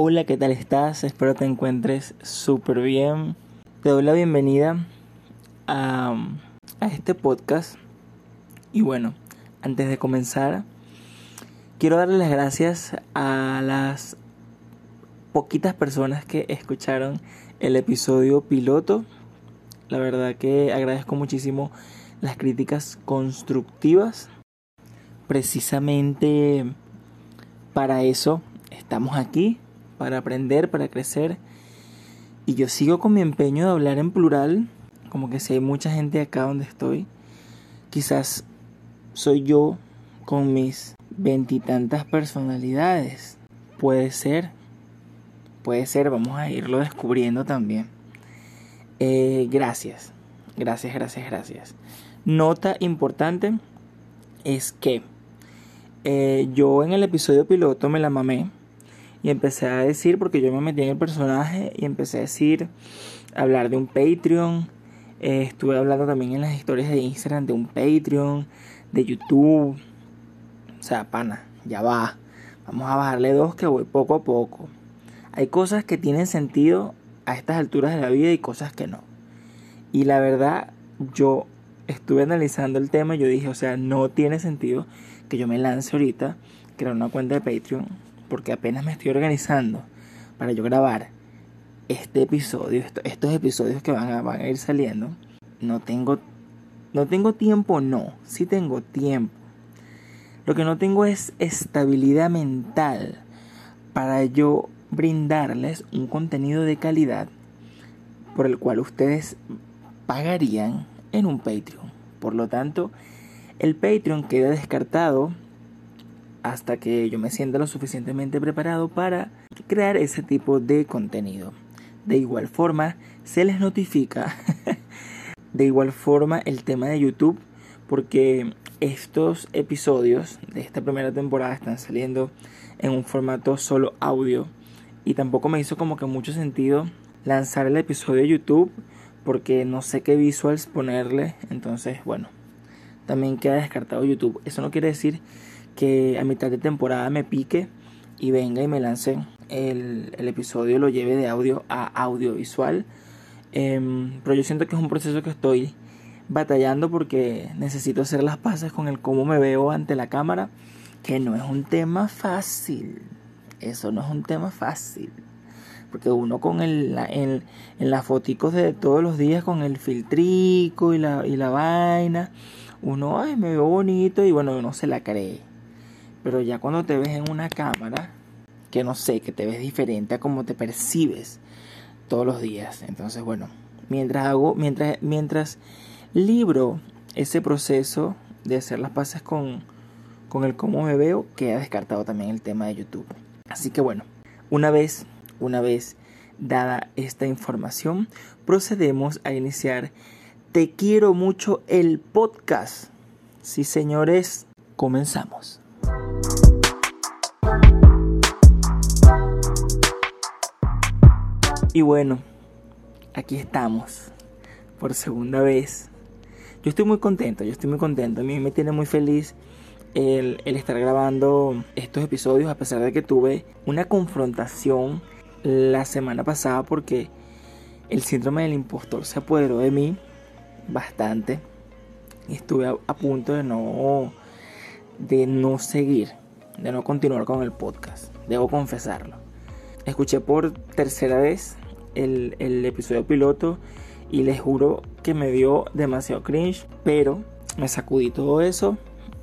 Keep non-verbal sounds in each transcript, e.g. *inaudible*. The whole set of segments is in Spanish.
Hola, ¿qué tal estás? Espero te encuentres súper bien. Te doy la bienvenida a, a, este podcast. Y bueno, antes de comenzar, quiero darle las gracias a las poquitas personas que escucharon el episodio piloto. La verdad que agradezco muchísimo las críticas constructivas. Precisamente para eso estamos aquí para aprender, para crecer. Y yo sigo con mi empeño de hablar en plural, como que si hay mucha gente acá donde estoy, quizás soy yo con mis veintitantas personalidades. Puede ser, puede ser, vamos a irlo descubriendo también. Eh, gracias, gracias, gracias, gracias. Nota importante es que eh, yo en el episodio piloto me la mamé y empecé a decir, porque yo me metí en el personaje y empecé a decir, hablar de un Patreon. Eh, estuve hablando también en las historias de Instagram de un Patreon, de YouTube. O sea, pana, ya va. Vamos a bajarle dos que voy poco a poco. Hay cosas que tienen sentido a estas alturas de la vida y cosas que no. Y la verdad, yo estuve analizando el tema y yo dije, o sea, no tiene sentido que yo me lance ahorita, crear una cuenta de Patreon porque apenas me estoy organizando para yo grabar este episodio, estos episodios que van a, van a ir saliendo, no tengo, no tengo tiempo, no, sí tengo tiempo. Lo que no tengo es estabilidad mental para yo brindarles un contenido de calidad por el cual ustedes pagarían en un Patreon. Por lo tanto, el Patreon queda descartado hasta que yo me sienta lo suficientemente preparado para crear ese tipo de contenido. De igual forma, se les notifica *laughs* de igual forma el tema de YouTube porque estos episodios de esta primera temporada están saliendo en un formato solo audio y tampoco me hizo como que mucho sentido lanzar el episodio de YouTube porque no sé qué visuals ponerle, entonces bueno, también queda descartado YouTube. Eso no quiere decir que a mitad de temporada me pique y venga y me lance el, el episodio, lo lleve de audio a audiovisual. Em, pero yo siento que es un proceso que estoy batallando porque necesito hacer las paces con el cómo me veo ante la cámara, que no es un tema fácil. Eso no es un tema fácil. Porque uno con el, en, en las foticos de todos los días con el filtrico y la, y la vaina, uno, ay, me veo bonito y bueno, uno se la cree. Pero ya cuando te ves en una cámara, que no sé, que te ves diferente a cómo te percibes todos los días. Entonces, bueno, mientras hago, mientras, mientras libro ese proceso de hacer las paces con, con el cómo me veo, queda descartado también el tema de YouTube. Así que bueno, una vez, una vez dada esta información, procedemos a iniciar Te quiero mucho el podcast. Sí, señores, comenzamos. Y bueno, aquí estamos por segunda vez. Yo estoy muy contento, yo estoy muy contento. A mí me tiene muy feliz el, estar grabando estos episodios a pesar de que tuve una confrontación la semana pasada porque el síndrome del impostor se apoderó de mí bastante y estuve a, punto de no de no seguir, de no continuar con el podcast. Debo confesarlo. Escuché por tercera vez el, episodio piloto y les juro que me dio demasiado cringe, pero me sacudí todo eso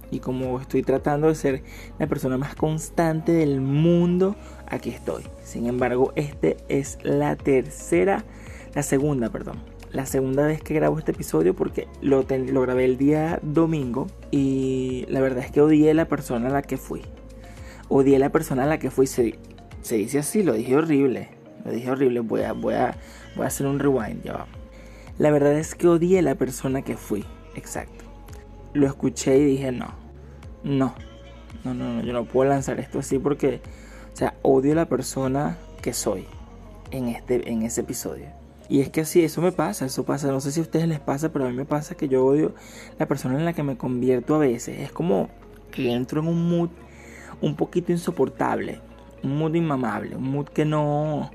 y como estoy tratando de ser la persona más constante del mundo, aquí estoy. Sin embargo, este es la tercera, la segunda, perdón, la segunda vez que grabo este episodio porque lo, grabé el día domingo y la verdad es que odié la persona a la que fui. Odié la persona a la que fui. Se dice así, lo dije horrible. Lo dije horrible. Voy a, voy a, voy a hacer un rewind. Ya La verdad es que odié a la persona que fui. Exacto. Lo escuché y dije, no. No. No, no, no. Yo no puedo lanzar esto así porque. O sea, odio a la persona que soy. En, este, en ese episodio. Y es que así, eso me pasa, eso pasa. No sé si a ustedes les pasa, pero a mí me pasa que yo odio la persona en la que me convierto a veces. Es como que entro en un mood un poquito insoportable un mood inmamable, un mood que no,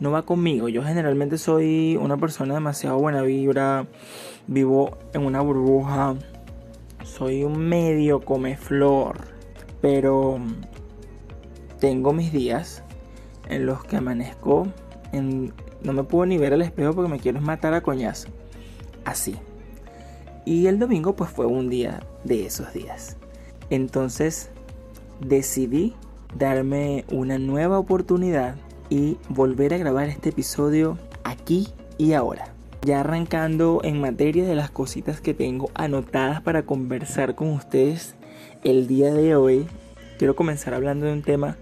no va conmigo. Yo generalmente soy una persona demasiado buena vibra, vivo en una burbuja, soy un medio come flor, pero tengo mis días en los que amanezco en, no me puedo ni ver al espejo porque me quiero matar a coñazo. Así. Y el domingo pues fue un día de esos días. Entonces decidí darme una nueva oportunidad y volver a grabar este episodio aquí y ahora. Ya arrancando en materia de las cositas que tengo anotadas para conversar con ustedes el día de hoy, quiero comenzar hablando de un tema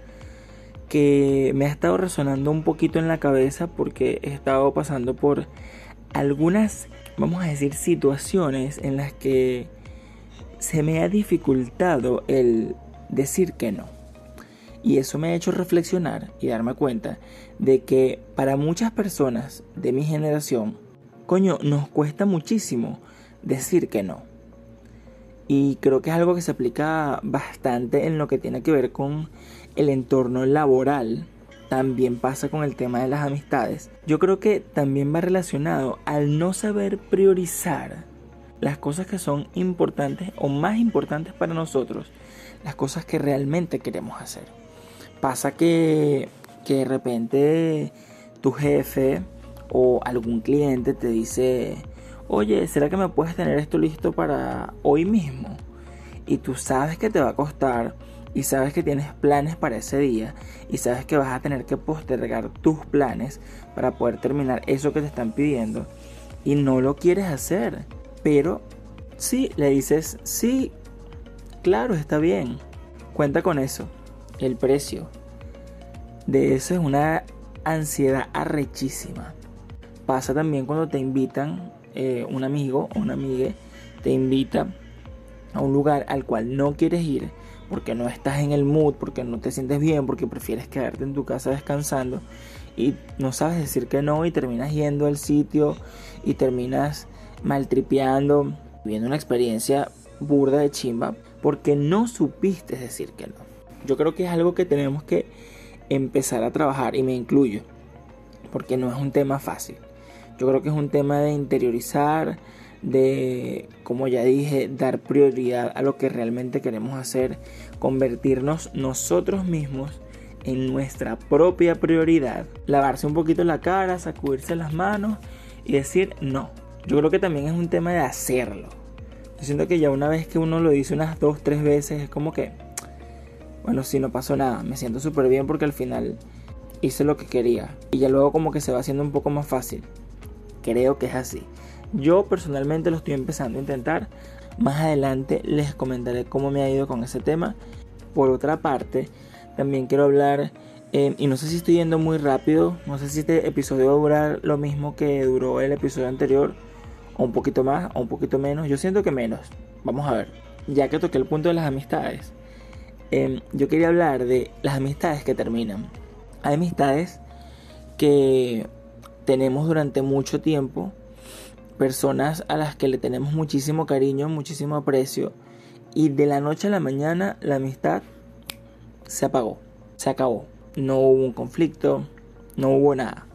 que me ha estado resonando un poquito en la cabeza porque he estado pasando por algunas, vamos a decir, situaciones en las que se me ha dificultado el decir que no. Y eso me ha hecho reflexionar y darme cuenta de que para muchas personas de mi generación, coño, nos cuesta muchísimo decir que no. Y creo que es algo que se aplica bastante en lo que tiene que ver con el entorno laboral. También pasa con el tema de las amistades. Yo creo que también va relacionado al no saber priorizar las cosas que son importantes o más importantes para nosotros, las cosas que realmente queremos hacer. Pasa que, que de repente tu jefe o algún cliente te dice, oye, ¿será que me puedes tener esto listo para hoy mismo? Y tú sabes que te va a costar y sabes que tienes planes para ese día y sabes que vas a tener que postergar tus planes para poder terminar eso que te están pidiendo y no lo quieres hacer. Pero sí, le dices, sí, claro, está bien, cuenta con eso el precio de eso es una ansiedad arrechísima. Pasa también cuando te invitan, eh, un amigo o una amiga te invita a un lugar al cual no quieres ir porque no estás en el mood, porque no te sientes bien, porque prefieres quedarte en tu casa descansando y no sabes decir que no y terminas yendo al sitio y terminas maltripeando, viviendo una experiencia burda de chimba porque no supiste decir que no. Yo creo que es algo que tenemos que empezar a trabajar y me incluyo, porque no es un tema fácil. Yo creo que es un tema de interiorizar, de, como ya dije, dar prioridad a lo que realmente queremos hacer, convertirnos nosotros mismos en nuestra propia prioridad, lavarse un poquito la cara, sacudirse las manos y decir no. Yo creo que también es un tema de hacerlo. Yo siento que ya una vez que uno lo dice unas dos, tres veces, es como que bueno, sí, no pasó nada, me siento súper bien porque al final hice lo que quería. Y ya luego como que se va haciendo un poco más fácil. Creo que es así. Yo personalmente lo estoy empezando a intentar. Más adelante les comentaré cómo me ha ido con ese tema. Por otra parte, también quiero hablar, eh, y no sé si estoy yendo muy rápido, no sé si este episodio va a durar lo mismo que duró el episodio anterior, o un poquito más, o un poquito menos. Yo siento que menos. Vamos a ver. Ya que toqué el punto de las amistades Em, yo quería hablar de las amistades que terminan. Hay amistades que tenemos durante mucho tiempo, personas a las que le tenemos muchísimo cariño, muchísimo aprecio, y de la noche a la mañana la amistad se apagó, se acabó. No hubo un conflicto, no hubo nada.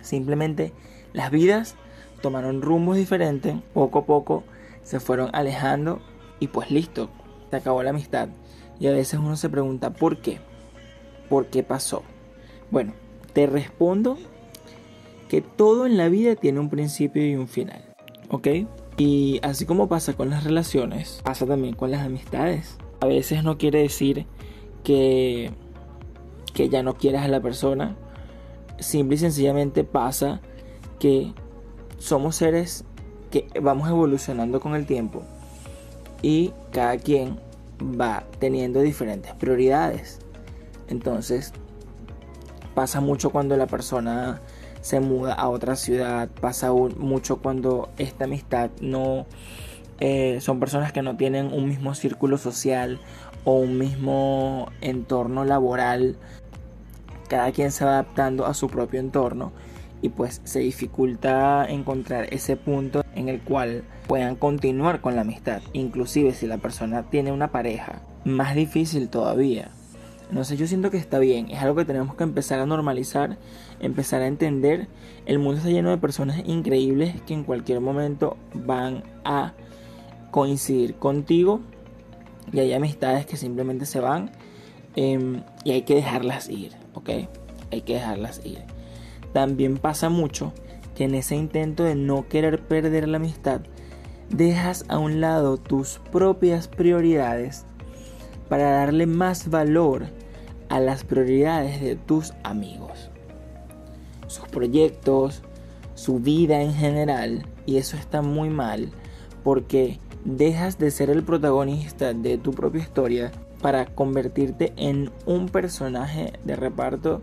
Simplemente las vidas tomaron rumbos diferentes, poco a poco se fueron alejando y pues listo, se acabó la amistad. Y a veces uno se pregunta, ¿por qué? ¿Por qué pasó? Bueno, te respondo que todo en la vida tiene un principio y un final. ¿Ok? Y así como pasa con las relaciones, pasa también con las amistades. A veces no quiere decir que, que ya no quieras a la persona. Simple y sencillamente pasa que somos seres que vamos evolucionando con el tiempo. Y cada quien va teniendo diferentes prioridades. Entonces, pasa mucho cuando la persona se muda a otra ciudad, pasa mucho cuando esta amistad no... Eh, son personas que no tienen un mismo círculo social o un mismo entorno laboral. Cada quien se va adaptando a su propio entorno y pues se dificulta encontrar ese punto en el cual puedan continuar con la amistad. Inclusive si la persona tiene una pareja, más difícil todavía. Entonces yo siento que está bien, es algo que tenemos que empezar a normalizar, empezar a entender. El mundo está lleno de personas increíbles que en cualquier momento van a coincidir contigo y hay amistades que simplemente se van em, y hay que dejarlas ir, ¿ok? Hay que dejarlas ir. También pasa mucho que en ese intento de no querer perder la amistad, dejas a un lado tus propias prioridades para darle más valor a las prioridades de tus amigos, sus proyectos, su vida en general, y eso está muy mal porque dejas de ser el protagonista de tu propia historia para convertirte en un personaje de reparto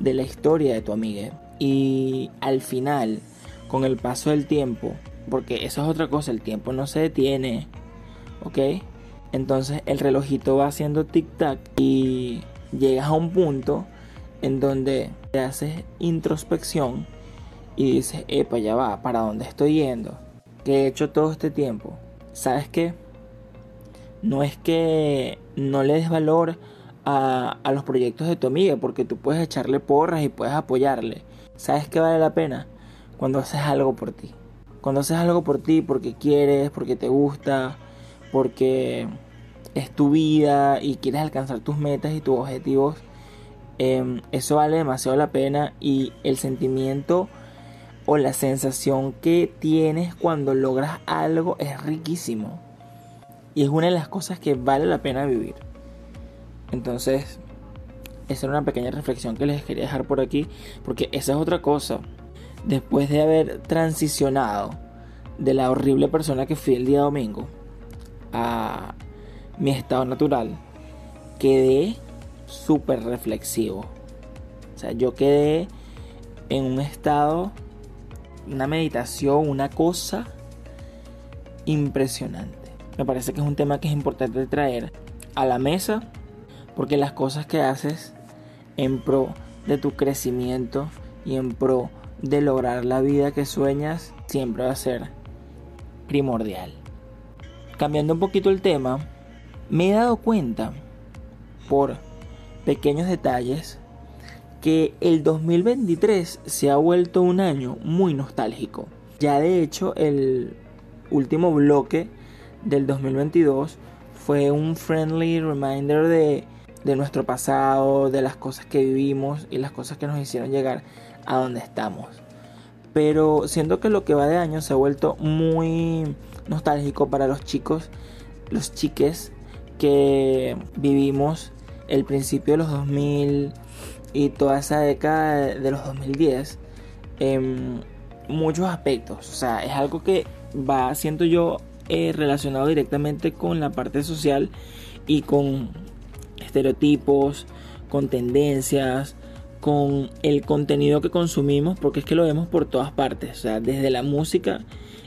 de la historia de tu amiga. Y al final, con el paso del tiempo, porque eso es otra cosa, el tiempo no se detiene, ¿ok? Entonces el relojito va haciendo tic-tac y llegas a un punto en donde te haces introspección y dices, epa, ya va, ¿para dónde estoy yendo? ¿Qué he hecho todo este tiempo? ¿Sabes qué? No es que no le des valor a, los proyectos de tu amiga, porque tú puedes echarle porras y puedes apoyarle. ¿Sabes qué vale la pena? Cuando haces algo por ti. Cuando haces algo por ti porque quieres, porque te gusta, porque es tu vida y quieres alcanzar tus metas y tus objetivos, em, eso vale demasiado la pena y el sentimiento o la sensación que tienes cuando logras algo es riquísimo. Y es una de las cosas que vale la pena vivir. Entonces, esa era una pequeña reflexión que les quería dejar por aquí, porque esa es otra cosa. Después de haber transicionado de la horrible persona que fui el día domingo a mi estado natural, quedé súper reflexivo. O sea, yo quedé en un estado, una meditación, una cosa impresionante. Me parece que es un tema que es importante traer a la mesa porque las cosas que haces en pro de tu crecimiento y en pro de lograr la vida que sueñas siempre va a ser primordial. Cambiando un poquito el tema, me he dado cuenta por pequeños detalles que el 2023 se ha vuelto un año muy nostálgico. Ya de hecho el último bloque del 2022 fue un friendly reminder de de nuestro pasado, de las cosas que vivimos y las cosas que nos hicieron llegar a donde estamos. Pero siento que lo que va de año se ha vuelto muy nostálgico para los chicos, los chiques que vivimos el principio de los 2000 y toda esa década de los 2010 en muchos aspectos. O sea, es algo que va, siento yo, eh, relacionado directamente con la parte social y con estereotipos, con tendencias, con el contenido que consumimos, porque es que lo vemos por todas partes, o sea, desde la música,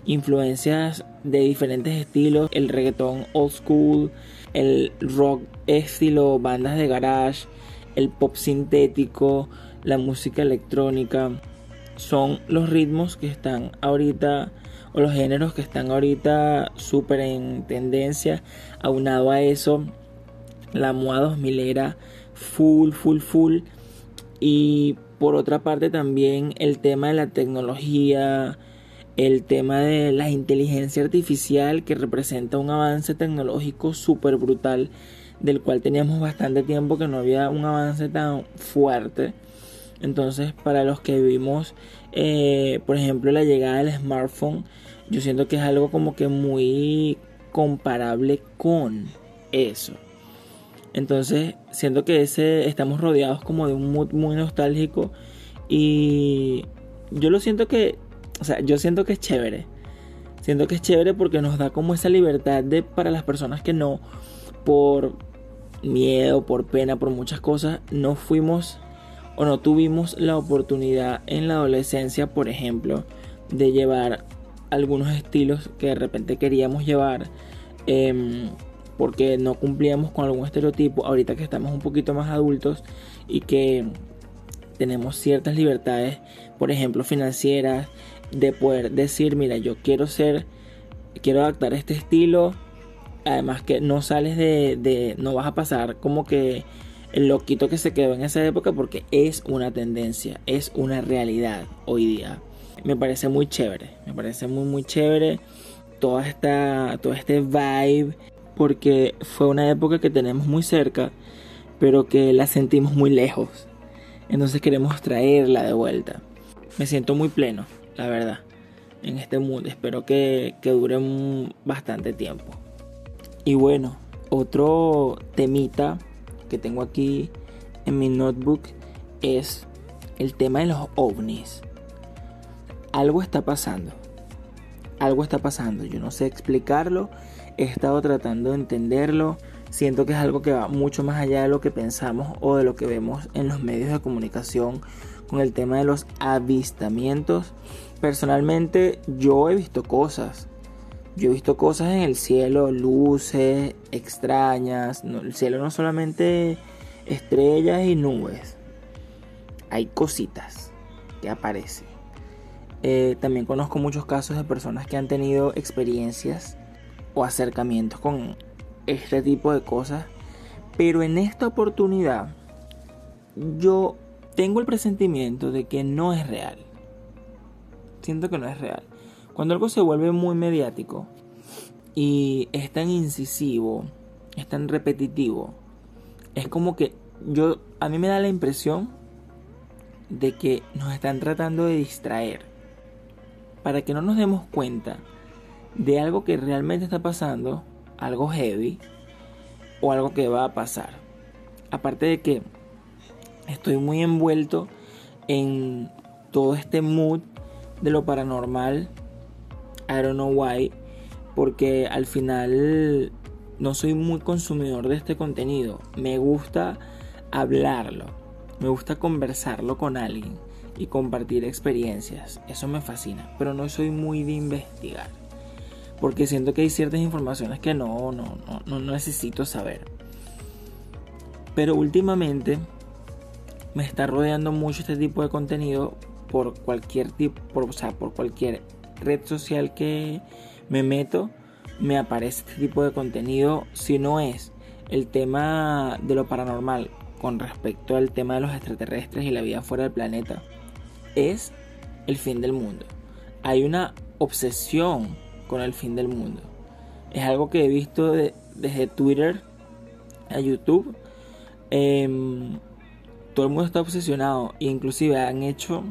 influencias de diferentes estilos, el reggaetón old school, el rock estilo bandas de garage, el pop sintético, la música electrónica, son los ritmos que están ahorita o los géneros que están ahorita súper en tendencia, aunado a eso la moda 2000 era full, full, full. Y por otra parte también el tema de la tecnología, el tema de la inteligencia artificial que representa un avance tecnológico súper brutal del cual teníamos bastante tiempo que no había un avance tan fuerte. Entonces para los que vivimos, eh, por ejemplo, la llegada del smartphone, yo siento que es algo como que muy comparable con eso. Entonces, siento que ese estamos rodeados como de un mood muy nostálgico y yo lo siento que, o sea, yo siento que es chévere. Siento que es chévere porque nos da como esa libertad de para las personas que no por miedo, por pena, por muchas cosas, no fuimos o no tuvimos la oportunidad en la adolescencia, por ejemplo, de llevar algunos estilos que de repente queríamos llevar. Eh, porque no cumplíamos con algún estereotipo, ahorita que estamos un poquito más adultos y que tenemos ciertas libertades, por ejemplo, financieras, de poder decir, mira, yo quiero ser, quiero adaptar este estilo, además que no sales de, de no vas a pasar como que el loquito que se quedó en esa época porque es una tendencia, es una realidad hoy día. Me parece muy chévere, me parece muy muy chévere toda esta todo este vibe porque fue una época que tenemos muy cerca, pero que la sentimos muy lejos. Entonces queremos traerla de vuelta. Me siento muy pleno, la verdad, en este mundo. Espero que, que dure bastante tiempo. Y bueno, otro temita que tengo aquí en mi notebook es el tema de los ovnis. Algo está pasando. Algo está pasando. Yo no sé explicarlo. He estado tratando de entenderlo. Siento que es algo que va mucho más allá de lo que pensamos o de lo que vemos en los medios de comunicación con el tema de los avistamientos. Personalmente yo he visto cosas. Yo he visto cosas en el cielo, luces extrañas. el cielo no solamente estrellas y nubes. Hay cositas que aparecen. Eh, también conozco muchos casos de personas que han tenido experiencias o acercamientos con este tipo de cosas. Pero en esta oportunidad yo tengo el presentimiento de que no es real. Siento que no es real. Cuando algo se vuelve muy mediático y es tan incisivo, es tan repetitivo, es como que yo a mí me da la impresión de que nos están tratando de distraer para que no nos demos cuenta de algo que realmente está pasando, algo heavy o algo que va a pasar. Aparte de que estoy muy envuelto en todo este mood de lo paranormal I don't know why, porque al final no soy muy consumidor de este contenido. Me gusta hablarlo, me gusta conversarlo con alguien y compartir experiencias. Eso me fascina, pero no soy muy de investigar. Porque siento que hay ciertas informaciones que no, no, no, no necesito saber. Pero últimamente me está rodeando mucho este tipo de contenido por cualquier tipo, por, o sea, por cualquier red social que me meto, me aparece este tipo de contenido. Si no es el tema de lo paranormal con respecto al tema de los extraterrestres y la vida fuera del planeta, es el fin del mundo. Hay una obsesión con el fin del mundo. Es algo que he visto desde Twitter a YouTube. Em, todo el mundo está obsesionado. Inclusive han hecho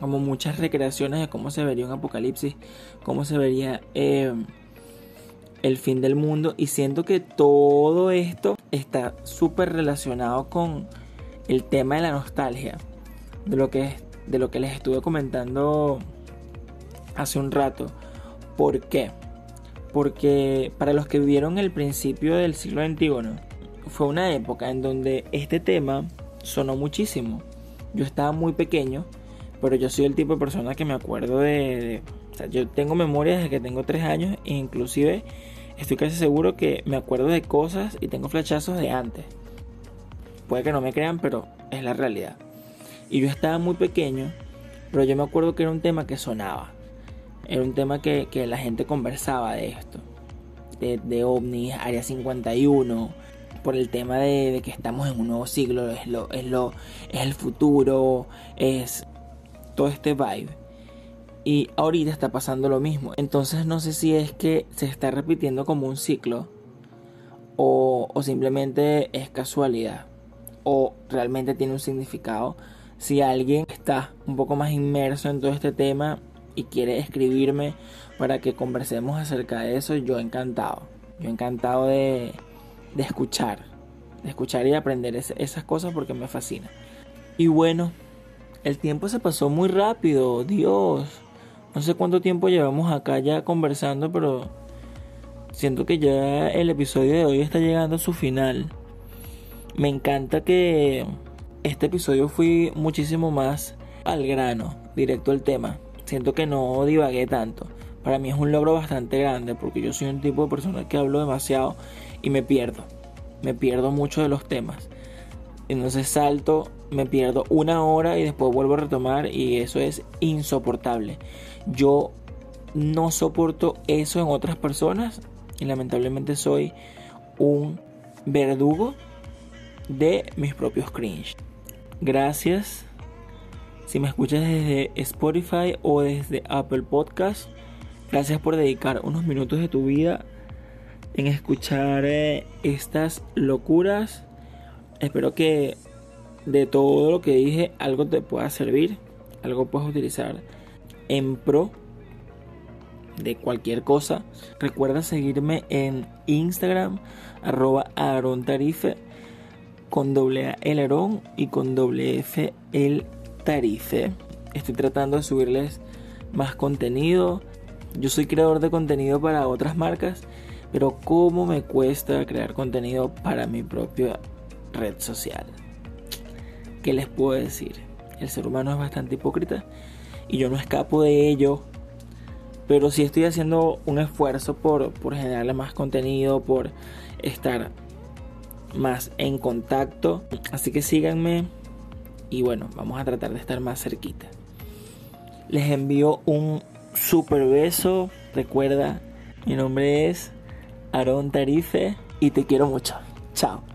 como muchas recreaciones de cómo se vería un apocalipsis, cómo se vería eh, el fin del mundo. Y siento que todo esto está súper relacionado con el tema de la nostalgia, de lo que, de lo que les estuve comentando hace un rato. ¿Por qué? Porque para los que vivieron el principio del siglo XXI, fue una época en donde este tema sonó muchísimo. Yo estaba muy pequeño pero yo soy el tipo de persona que me acuerdo de, o sea, yo tengo memoria desde que tengo tres años e inclusive estoy casi seguro que me acuerdo de cosas y tengo flechazos de antes. Puede que no me crean, pero es la realidad. Y yo estaba muy pequeño, pero yo me acuerdo que era un tema que sonaba. Era un tema que, que la gente conversaba de esto. De, de ovnis, Área 51, por el tema de, de, que estamos en un nuevo siglo, es, lo, es, lo, es el futuro, es todo este vibe. Y ahorita está pasando lo mismo. Entonces no sé si es que se está repitiendo como un ciclo o, o simplemente es casualidad o realmente tiene un significado. Si alguien está un poco más inmerso en todo este tema y quiere escribirme para que conversemos acerca de eso, yo encantado. Yo encantado de, de escuchar. De escuchar y aprender esas cosas porque me fascina. Y bueno, el tiempo se pasó muy rápido, Dios. No sé cuánto tiempo llevamos acá ya conversando, pero siento que ya el episodio de hoy está llegando a su final. Me encanta que este episodio fui muchísimo más al grano, directo al tema. Siento que no divagué tanto. Para mí es un logro bastante grande porque yo soy un tipo de persona que hablo demasiado y me pierdo. Me pierdo mucho de los temas. Entonces salto me pierdo una hora y después vuelvo a retomar y eso es insoportable. Yo no soporto eso en otras personas y lamentablemente soy un verdugo de mis propios cringe. Gracias. Si me escuchas desde Spotify o desde Apple Podcast, gracias por dedicar unos minutos de tu vida en escuchar eh, estas locuras. Espero que de todo lo que dije algo te pueda servir, algo puedas utilizar en pro de cualquier cosa. Recuerda seguirme en Instagram, arroba Tarife, con doble A el Aarón y con doble F el Tarife. Estoy tratando de subirles más contenido. Yo soy creador de contenido para otras marcas, pero cómo me cuesta crear contenido para mi propia red social. ¿Qué les puedo decir? El ser humano es bastante hipócrita y yo no escapo de ello pero sí estoy haciendo un esfuerzo por, por generarle más contenido, por estar más en contacto. Así que síganme y bueno, vamos a tratar de estar más cerquita. Les envío un super beso. Recuerda, mi nombre es Aaron Tarife y te quiero mucho. Chao.